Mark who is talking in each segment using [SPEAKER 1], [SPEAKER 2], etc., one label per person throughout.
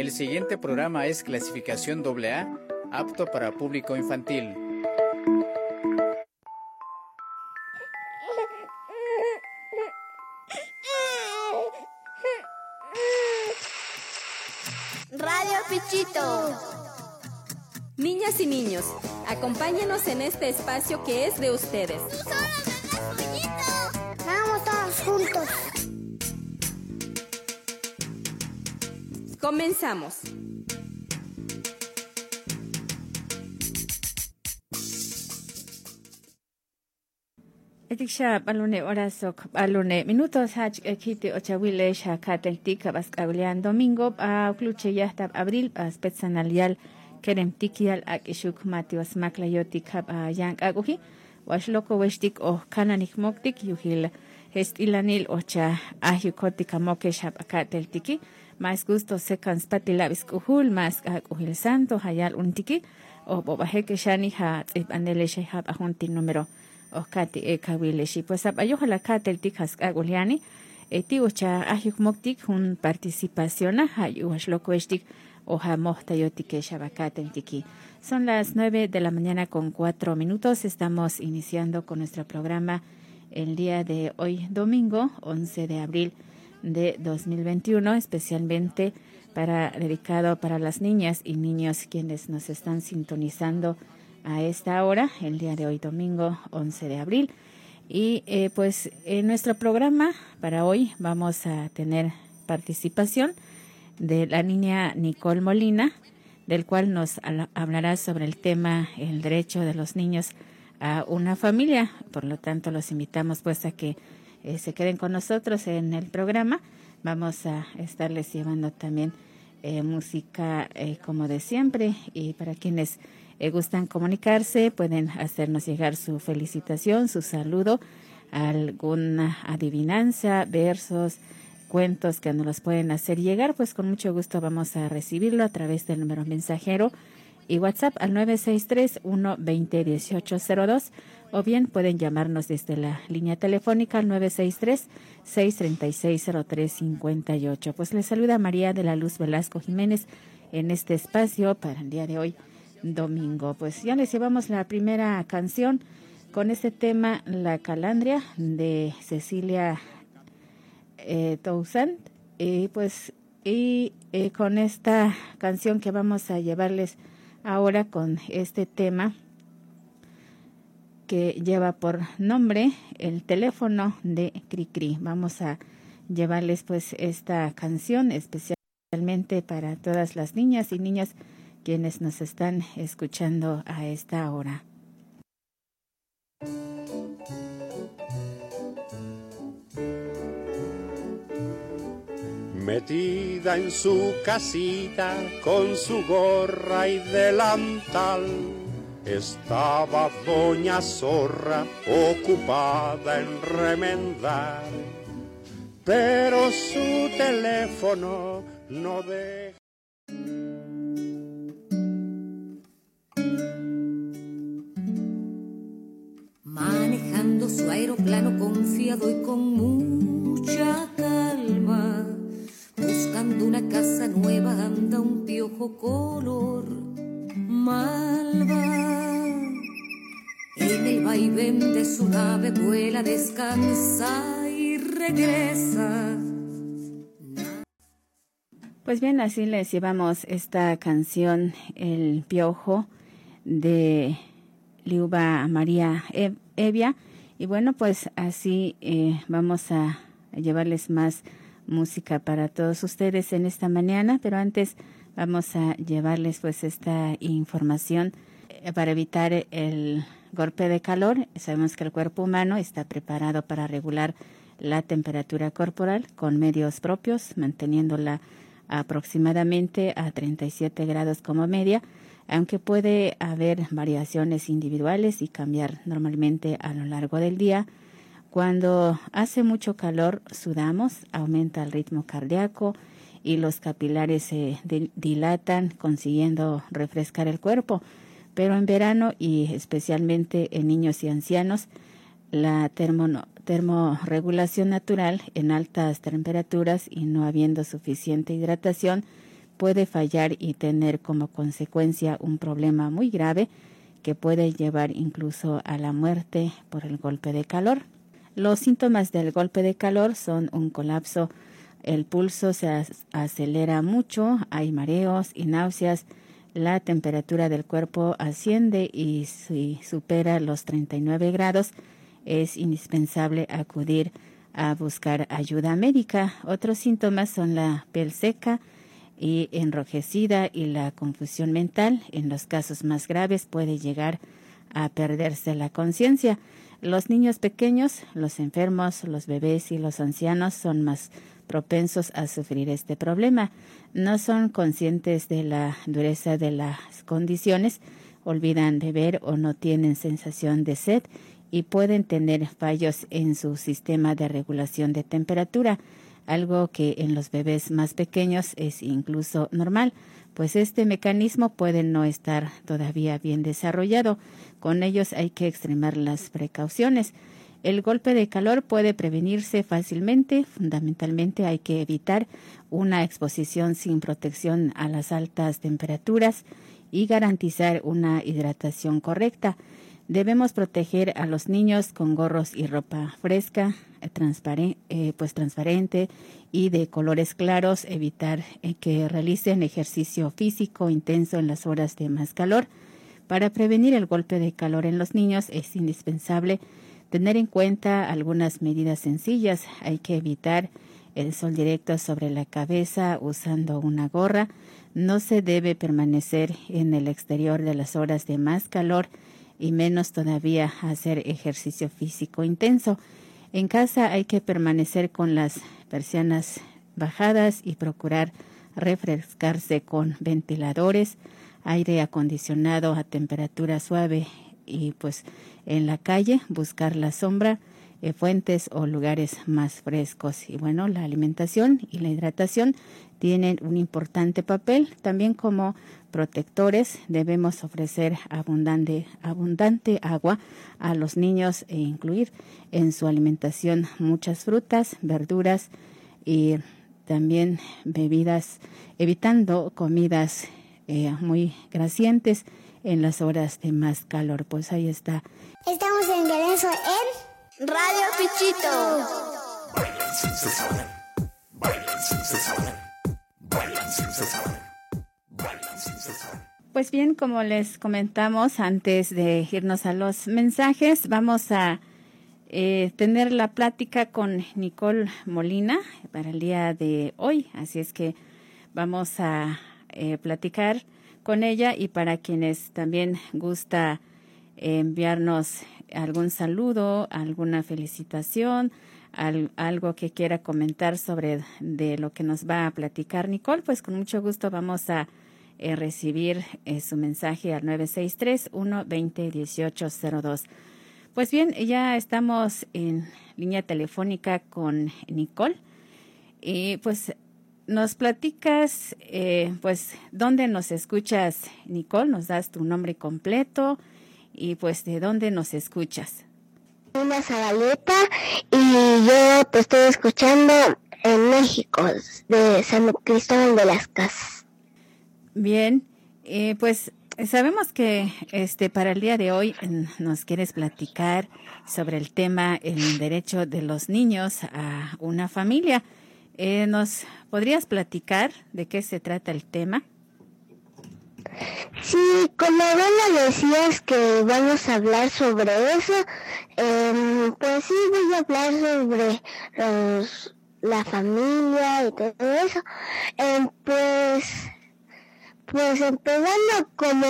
[SPEAKER 1] El siguiente programa es clasificación AA, apto para público infantil.
[SPEAKER 2] Radio Pichito.
[SPEAKER 3] Niñas y niños, acompáñenos en este espacio que es de ustedes.
[SPEAKER 2] Vamos todos juntos.
[SPEAKER 3] Comenzamos.
[SPEAKER 4] Etikxa balune orasok balune minutos hach ekiti ochawile shakateltik baskawlian domingo a kluche yahta abril spetsanalial kerem tikial ak ishuk matios maklayotik hab yank aguhi washloko weshtik o kananik moktik yuhil hestilanil ocha ahyukotika mokesh hab akateltiki. Más gusto sekan spatilabis kuhul más akuhil santo hayal untiki. O bobaheke shani ha tsibanele shehab ahunti número okati e kawileshi. Pues apayoja la kate el tikas agoliani eti ucha ahyuk moktik hun participación hayu ashloko estik oja mohta yotike shabakate tiki son las nueve de la mañana con cuatro minutos. Estamos iniciando con nuestro programa el día de hoy domingo 11 de abril de 2021 especialmente para dedicado para las niñas y niños quienes nos están sintonizando a esta hora, el día de hoy domingo 11 de abril. Y eh, pues en nuestro programa para hoy vamos a tener participación de la niña Nicole Molina, del cual nos hablará sobre el tema el derecho de los niños una familia. Por lo tanto, los invitamos pues a que eh, se queden con nosotros en el programa. Vamos a estarles llevando también eh, música como de siempre y para quienes eh, gustan comunicarse, pueden hacernos llegar su felicitación, su saludo, alguna adivinanza, versos, cuentos que nos los pueden hacer llegar, pues con mucho gusto vamos a recibirlo a través del número mensajero y WhatsApp al 963-120-1802 o bien pueden llamarnos desde la línea telefónica al 963-636-0358. Pues les saluda María de la Luz Velasco Jiménez en este espacio para el día de hoy domingo. Pues ya les llevamos la primera canción con este tema La Calandria de Cecilia eh, Toussaint. Y pues y eh, con esta canción que vamos a llevarles ahora con este tema que lleva por nombre el teléfono de Cricri. Vamos a llevarles pues esta canción especialmente para todas las niñas y niñas quienes nos están escuchando a esta hora.
[SPEAKER 5] Metida en su casita con su gorra y delantal, estaba doña Zorra ocupada en remendar, pero su teléfono no.
[SPEAKER 6] De su nave vuela, descansa y regresa.
[SPEAKER 4] Pues bien, así les llevamos esta canción, El Piojo, de Liuba María Evia. Y bueno, pues así eh, vamos a llevarles más música para todos ustedes en esta mañana, pero antes vamos a llevarles pues esta información eh, para evitar el golpe de calor. Sabemos que el cuerpo humano está preparado para regular la temperatura corporal con medios propios, manteniéndola aproximadamente a 37 grados como media aunque puede haber variaciones individuales y cambiar normalmente a lo largo del día. Cuando hace mucho calor, sudamos, aumenta el ritmo cardíaco y los capilares se dilatan, consiguiendo refrescar el cuerpo. Pero en verano y especialmente en niños y ancianos, la termorregulación natural en altas temperaturas y no habiendo suficiente hidratación puede fallar y tener como consecuencia un problema muy grave que puede llevar incluso a la muerte por el golpe de calor. Los síntomas del golpe de calor son un colapso, el pulso se acelera mucho, hay mareos y náuseas, la temperatura del cuerpo asciende y si supera los 39 grados es indispensable acudir a buscar ayuda médica. Otros síntomas son la piel seca y enrojecida y la confusión mental. En los casos más graves puede llegar a perderse la conciencia. Los niños pequeños, los enfermos, los bebés y los ancianos son más propensos a sufrir este problema. No son conscientes de la dureza de las condiciones, olvidan beber o no tienen sensación de sed y pueden tener fallos en su sistema de regulación de temperatura, algo que en los bebés más pequeños es incluso normal, pues este mecanismo puede no estar todavía bien desarrollado. Con ellos hay que extremar las precauciones. El golpe de calor puede prevenirse fácilmente. Fundamentalmente hay que evitar una exposición sin protección a las altas temperaturas y garantizar una hidratación correcta. Debemos proteger a los niños con gorros y ropa fresca, eh, eh, pues transparente y de colores claros, evitar eh, que realicen ejercicio físico intenso en las horas de más calor. Para prevenir el golpe de calor en los niños es indispensable tener en cuenta algunas medidas sencillas. Hay que evitar el sol directo sobre la cabeza usando una gorra. No se debe permanecer en el exterior de las horas de más calor y menos todavía hacer ejercicio físico intenso. En casa hay que permanecer con las persianas bajadas y procurar refrescarse con ventiladores, aire acondicionado a temperatura suave y pues en la calle buscar la sombra, eh, fuentes o lugares más frescos. Y bueno, la alimentación y la hidratación tienen un importante papel. También como protectores debemos ofrecer abundante, abundante agua a los niños e incluir en su alimentación muchas frutas, verduras y también bebidas, evitando comidas eh, muy grasientes en las horas de más calor. Pues ahí está.
[SPEAKER 2] Estamos en Galenzo en Radio Pichito.
[SPEAKER 4] Pues bien, como les comentamos antes de irnos a los mensajes, vamos a eh, tener la plática con Nicole Molina para el día de hoy. Así es que vamos a eh, platicar con ella y para quienes también gusta enviarnos algún saludo, alguna felicitación, algo que quiera comentar sobre de lo que nos va a platicar Nicole, pues con mucho gusto vamos a eh, recibir eh, su mensaje al 963-120-1802. Pues bien, ya estamos en línea telefónica con Nicole y pues nos platicas, eh, pues, dónde nos escuchas, Nicole, nos das tu nombre completo y pues de dónde nos escuchas.
[SPEAKER 2] Una Zabaleta y yo te estoy escuchando en México, de San Cristóbal de las Casas.
[SPEAKER 4] Bien, eh, pues sabemos que este para el día de hoy nos quieres platicar sobre el tema el derecho de los niños a una familia. Eh, ¿Nos podrías platicar de qué se trata el tema?
[SPEAKER 2] Sí, como bueno decías que vamos a hablar sobre eso, em, pues sí voy a hablar sobre la familia y todo eso. Em, pues, pues empezando como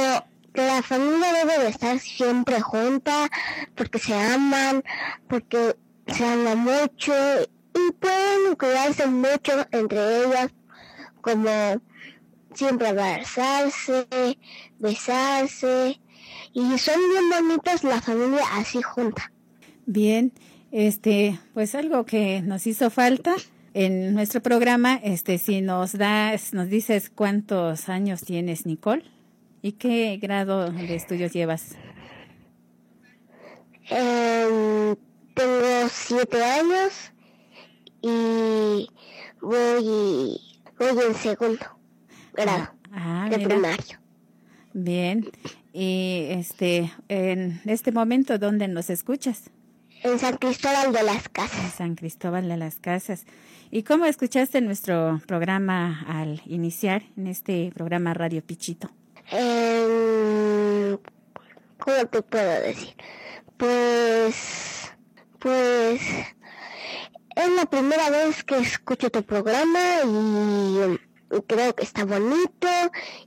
[SPEAKER 2] que la familia debe de estar siempre junta, porque se aman, porque se aman mucho y pueden cuidarse mucho entre ellas, como siempre abrazarse, besarse, y son bien bonitas la familia así junta.
[SPEAKER 4] Bien, este, pues algo que nos hizo falta en nuestro programa, este, si nos das, nos dices cuántos años tienes, Nicole, y qué grado de estudios llevas.
[SPEAKER 2] Em, tengo siete años y voy, voy en segundo. grado
[SPEAKER 4] Ah,
[SPEAKER 2] de
[SPEAKER 4] mira.
[SPEAKER 2] primario.
[SPEAKER 4] Bien. Y este, en este momento, ¿dónde nos escuchas?
[SPEAKER 2] En San Cristóbal de las
[SPEAKER 4] En
[SPEAKER 2] Casas.
[SPEAKER 4] San Cristóbal de las Casas. ¿Y cómo escuchaste nuestro programa al iniciar en este programa Radio Pichito?
[SPEAKER 2] Em, ¿Cómo te puedo decir? Pues, pues, es la primera vez que escucho tu programa y, creo que está bonito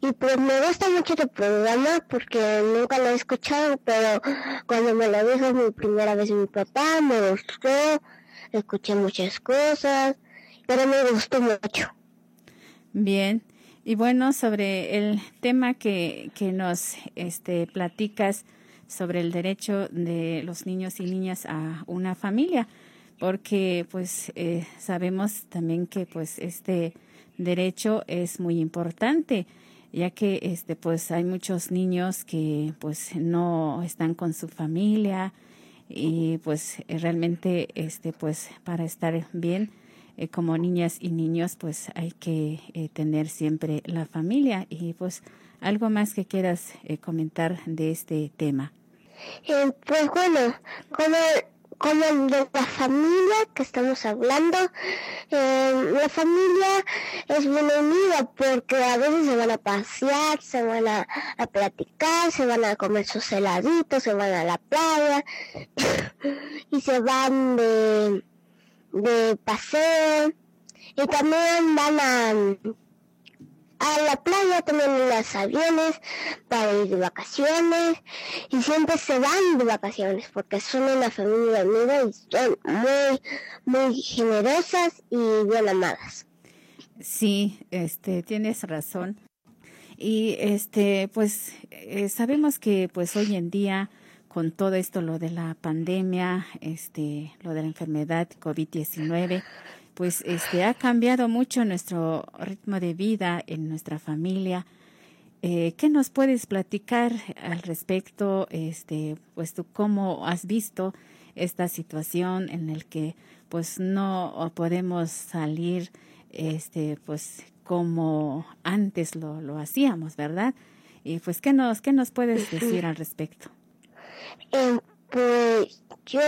[SPEAKER 2] y pues me gusta mucho tu programa porque nunca lo he escuchado, pero cuando me lo dijo mi primera vez mi papá me gustó, escuché muchas cosas, pero me gustó mucho.
[SPEAKER 4] Bien. Y bueno, sobre el tema que, que nos este, platicas sobre el derecho de los niños y niñas a una familia, porque pues eh, sabemos también que pues este derecho es muy importante, ya que este pues hay muchos niños que pues no están con su familia y pues eh, realmente este pues para estar bien eh, como niñas y niños, pues hay que eh, tener siempre la familia. Y pues algo más que quieras eh, comentar de este tema.
[SPEAKER 2] Pues bueno, como, como de la familia que estamos hablando, eh, la familia es bien unida porque a veces se van a pasear, se van a, a platicar, se van a comer sus heladitos, se van a la playa y se van de, de paseo. Y también van a, a la playa en los aviones para ir de vacaciones y siempre se van de vacaciones porque son una familia unida y son muy muy generosas y bien amadas.
[SPEAKER 4] Sí, este, tienes razón. Y este, pues eh, sabemos que pues hoy en día con todo esto lo de la pandemia, este, lo de la enfermedad COVID-19, pues este ha cambiado mucho nuestro ritmo de vida en nuestra familia. Eh, ¿Qué nos puedes platicar al respecto? Este, pues tú cómo has visto esta situación en el que pues no podemos salir, este, pues como antes lo, lo hacíamos, ¿verdad? Y pues qué nos qué nos puedes decir al respecto.
[SPEAKER 2] Eh, pues yo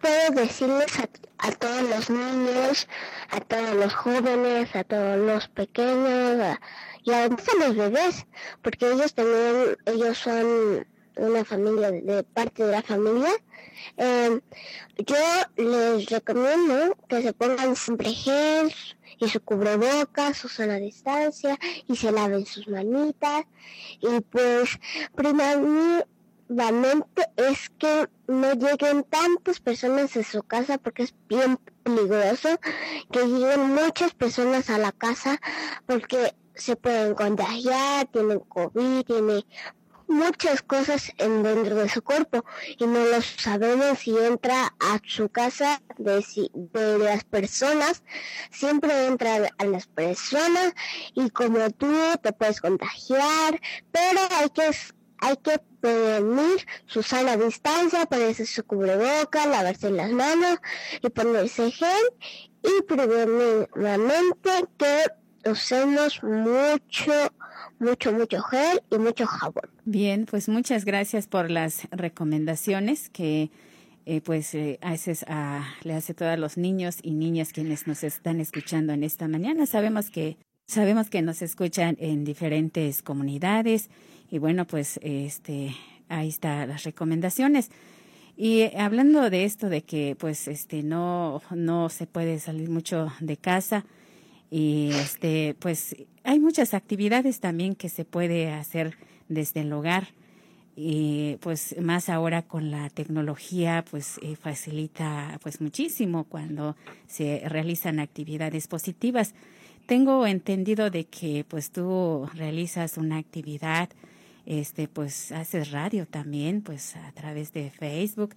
[SPEAKER 2] puedo decirles a, a todos los niños, a todos los jóvenes, a todos los pequeños a- y además a los bebés, porque ellos también, ellos son una familia, de parte de la familia. Eh, yo les recomiendo que se pongan siempre gel y su cubrebocas, su sana distancia y se laven sus manitas. Y pues, es que no lleguen tantas personas a su casa porque es bien peligroso que lleguen muchas personas a la casa porque se pueden contagiar, tienen COVID, tienen muchas cosas en dentro de su cuerpo y no lo sabemos si entra a su casa de, si- de las personas siempre entra a las personas y como tú te puedes contagiar pero hay que hay que prevenir su sana distancia, ponerse su cubreboca, lavarse las manos y ponerse gel y prevenir nuevamente que usemos mucho, mucho, mucho gel y mucho jabón.
[SPEAKER 4] Bien, pues muchas gracias por las recomendaciones que eh, pues eh, haces a, le hace a todos los niños y niñas quienes nos están escuchando en esta mañana. Sabemos que sabemos que nos escuchan en diferentes comunidades y bueno, pues este ahí están las recomendaciones. Y eh, hablando de esto de que pues este no no se puede salir mucho de casa y este pues hay muchas actividades también que se puede hacer desde el hogar y pues más ahora con la tecnología pues eh, facilita pues muchísimo cuando se realizan actividades positivas. Tengo entendido de que pues tú realizas una actividad este pues haces radio también pues a través de Facebook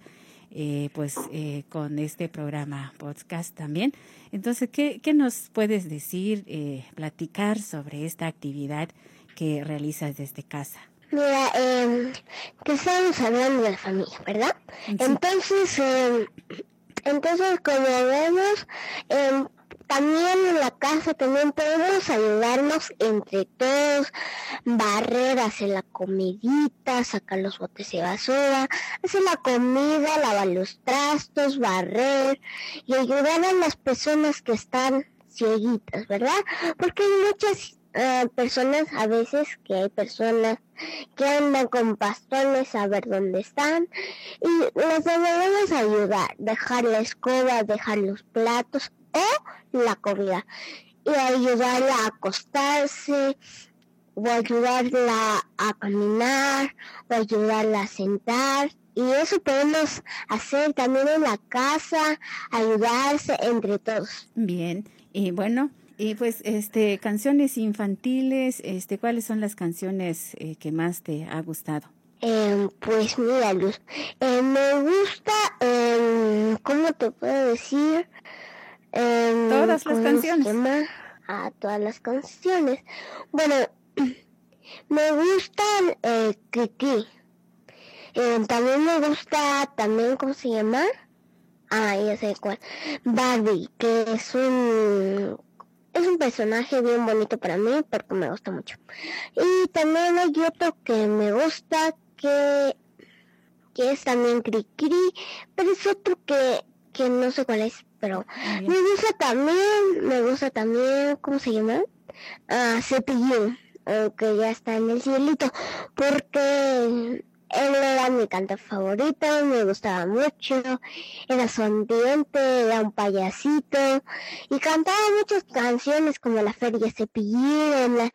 [SPEAKER 4] eh, pues eh, con este programa podcast también entonces qué, qué nos puedes decir eh, platicar sobre esta actividad que realizas desde casa
[SPEAKER 2] Mira, eh, que estamos hablando de la familia, ¿verdad?
[SPEAKER 4] Sí.
[SPEAKER 2] Entonces, eh, entonces como vemos, eh, también en la casa también podemos ayudarnos entre todos, barrer, hacer la comidita, sacar los botes de basura, hacer la comida, lavar los trastos, barrer y ayudar a las personas que están cieguitas, ¿verdad? Porque hay muchas eh, personas, a veces que hay personas que andan con bastones a ver dónde están y les debemos ayudar, dejar la escoba, dejar los platos o la comida y ayudarla a acostarse o ayudarla a caminar o ayudarla a sentar y eso podemos hacer también en la casa, ayudarse entre todos.
[SPEAKER 4] Bien, y bueno, y pues este canciones infantiles, este ¿cuáles son las canciones eh, que más te ha gustado?
[SPEAKER 2] Eh, pues mira, Luz, eh, me gusta, eh, ¿cómo te puedo decir?
[SPEAKER 4] Todas las canciones.
[SPEAKER 2] A todas las canciones. Bueno, me gustan eh, Kiki. Eh, también me gusta, también, ¿cómo se llama? Ah, ya sé cuál. Barbie, que es un es un personaje bien bonito para mí porque me gusta mucho. Y también hay otro que me gusta que que es también Cricri, pero es otro que que no sé cuál es, pero me gusta también, me gusta también, ¿cómo se llama? Ah, Cepillín, que ya está en el cielito, porque él era mi canto favorito, me gustaba mucho, era sonriente, era un payasito y cantaba muchas canciones como la Feria Cepillín, en, la,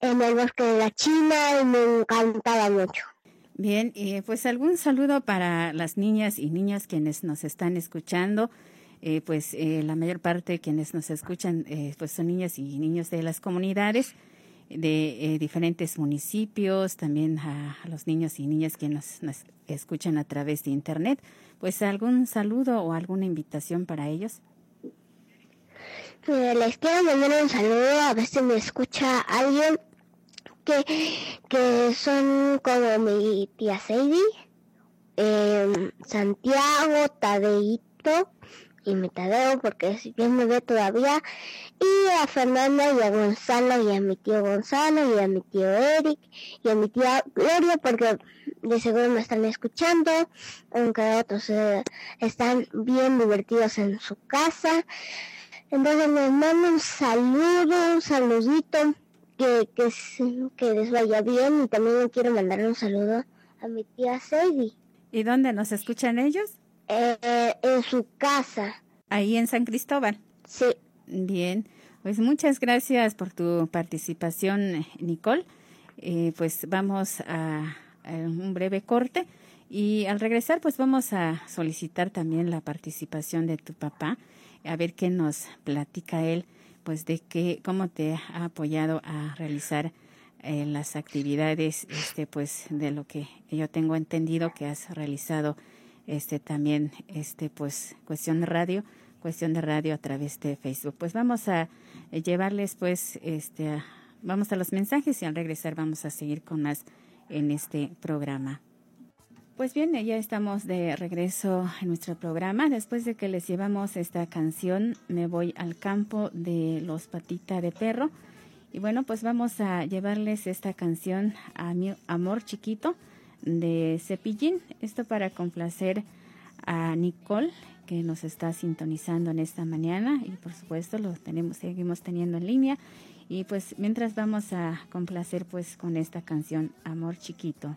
[SPEAKER 2] en el bosque de la China y me encantaba mucho.
[SPEAKER 4] Bien, y pues algún saludo para las niñas y niños quienes nos están escuchando. Eh, pues eh, la mayor parte de quienes nos escuchan eh, pues son niñas y niños de las comunidades de diferentes municipios, también a, los niños y niñas que nos, escuchan a través de internet. Pues algún saludo o alguna invitación para ellos.
[SPEAKER 2] Les quiero mandar un saludo, a ver si me escucha alguien que, que son como mi tía Sadie, eh, Santiago, Tadeito y mi Tadeo, porque bien me ve todavía, y a Fernanda y a Gonzalo y a mi tío Gonzalo y a mi tío Eric y a mi tía Gloria, porque de seguro me están escuchando, aunque otros eh, están bien divertidos en su casa. Entonces les mando un saludo, un saludito que, que, que les vaya bien y también quiero mandar un saludo a mi tía Sadie.
[SPEAKER 4] ¿Y dónde nos escuchan ellos?
[SPEAKER 2] Eh, en su casa.
[SPEAKER 4] Ahí en San Cristóbal.
[SPEAKER 2] Sí.
[SPEAKER 4] Bien, pues muchas gracias por tu participación, Nicole. Eh, pues vamos a, a, un breve corte y al regresar pues vamos a solicitar también la participación de tu papá, a ver qué nos platica él pues de que cómo te ha apoyado a realizar eh, las actividades este pues de lo que yo tengo entendido que has realizado este también este pues cuestión de radio cuestión de radio a través de Facebook pues vamos a llevarles pues este vamos a los mensajes y al regresar vamos a seguir con más en este programa pues bien, ya estamos de regreso en nuestro programa. Después de que les llevamos esta canción, me voy al campo de los patitas de perro. Y bueno, pues vamos a llevarles esta canción a mi amor chiquito de Cepillín. Esto para complacer a Nicole que nos está sintonizando en esta mañana y por supuesto lo tenemos seguimos teniendo en línea y pues mientras vamos a complacer pues con esta canción Amor chiquito.